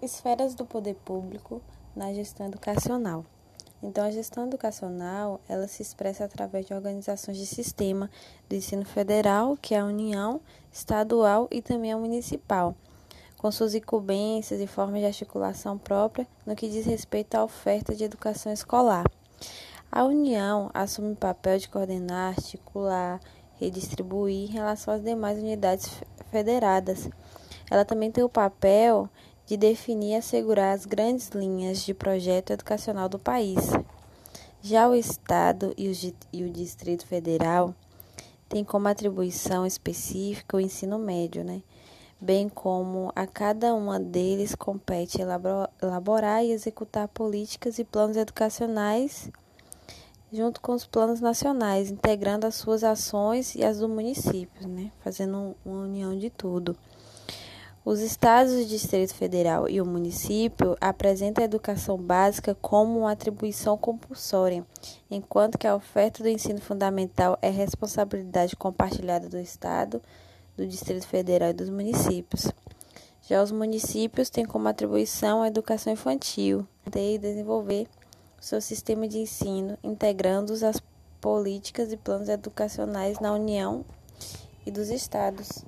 Esferas do poder público na gestão educacional. Então, a gestão educacional, ela se expressa através de organizações de sistema do ensino federal, que é a União, estadual e também a municipal, com suas incumbências e formas de articulação própria no que diz respeito à oferta de educação escolar. A União assume o papel de coordenar, articular, redistribuir em relação às demais unidades federadas. Ela também tem o papel de definir e assegurar as grandes linhas de projeto educacional do país. Já o Estado e o, Distrito Federal têm como atribuição específica o ensino médio, né? bem como a cada uma deles compete elaborar e executar políticas e planos educacionais junto com os planos nacionais, integrando as suas ações e as do município, né? fazendo uma união de tudo. Os estados, o Distrito Federal e o município apresentam a educação básica como uma atribuição compulsória, enquanto que a oferta do ensino fundamental é responsabilidade compartilhada do Estado, do Distrito Federal e dos municípios. Já os municípios têm como atribuição a educação infantil e desenvolver seu sistema de ensino, integrando-os às políticas e planos educacionais na União e dos estados.